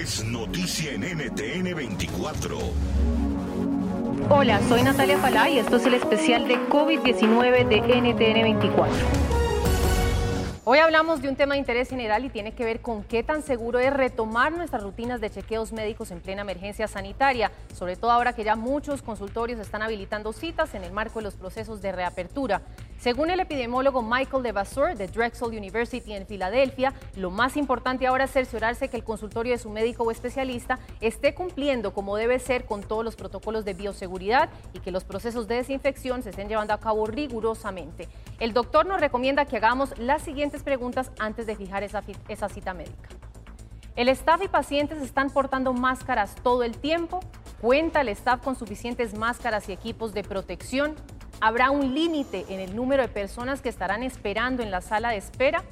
Es noticia en NTN 24. Hola, soy Natalia Falá y esto es el especial de COVID-19 de NTN 24. Hoy hablamos de un tema de interés general y tiene que ver con qué tan seguro es retomar nuestras rutinas de chequeos médicos en plena emergencia sanitaria, sobre todo ahora que ya muchos consultorios están habilitando citas en el marco de los procesos de reapertura. Según el epidemiólogo Michael DeVaseur de Drexel University en Filadelfia, lo más importante ahora es cerciorarse que el consultorio de su médico o especialista esté cumpliendo como debe ser con todos los protocolos de bioseguridad y que los procesos de desinfección se estén llevando a cabo rigurosamente. El doctor nos recomienda que hagamos las siguientes preguntas antes de fijar esa, esa cita médica. ¿El staff y pacientes están portando máscaras todo el tiempo? ¿Cuenta el staff con suficientes máscaras y equipos de protección? ¿Habrá un límite en el número de personas que estarán esperando en la sala de espera?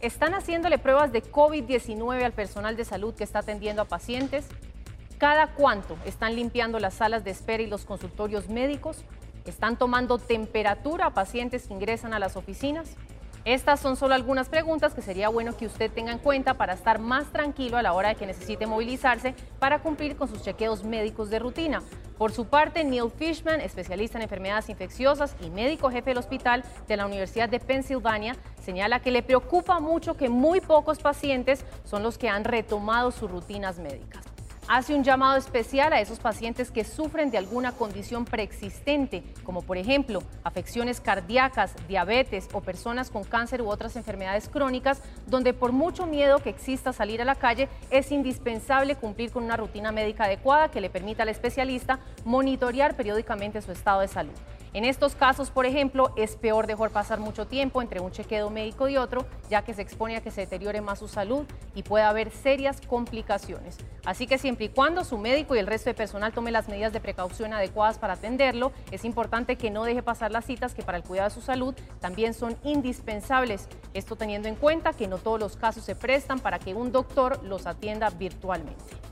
¿Están haciéndole pruebas de COVID-19 al personal de salud que está atendiendo a pacientes? ¿Cada cuánto están limpiando las salas de espera y los consultorios médicos? ¿Están tomando temperatura a pacientes que ingresan a las oficinas? Estas son solo algunas preguntas que sería bueno que usted tenga en cuenta para estar más tranquilo a la hora de que necesite movilizarse para cumplir con sus chequeos médicos de rutina. Por su parte, Neil Fishman, especialista en enfermedades infecciosas y médico jefe del hospital de la Universidad de Pensilvania, señala que le preocupa mucho que muy pocos pacientes son los que han retomado sus rutinas médicas hace un llamado especial a esos pacientes que sufren de alguna condición preexistente, como por ejemplo afecciones cardíacas, diabetes o personas con cáncer u otras enfermedades crónicas, donde por mucho miedo que exista salir a la calle, es indispensable cumplir con una rutina médica adecuada que le permita al especialista monitorear periódicamente su estado de salud. En estos casos, por ejemplo, es peor dejar pasar mucho tiempo entre un chequeo médico y otro, ya que se expone a que se deteriore más su salud y puede haber serias complicaciones. Así que siempre y cuando su médico y el resto de personal tome las medidas de precaución adecuadas para atenderlo, es importante que no deje pasar las citas que para el cuidado de su salud también son indispensables. Esto teniendo en cuenta que no todos los casos se prestan para que un doctor los atienda virtualmente.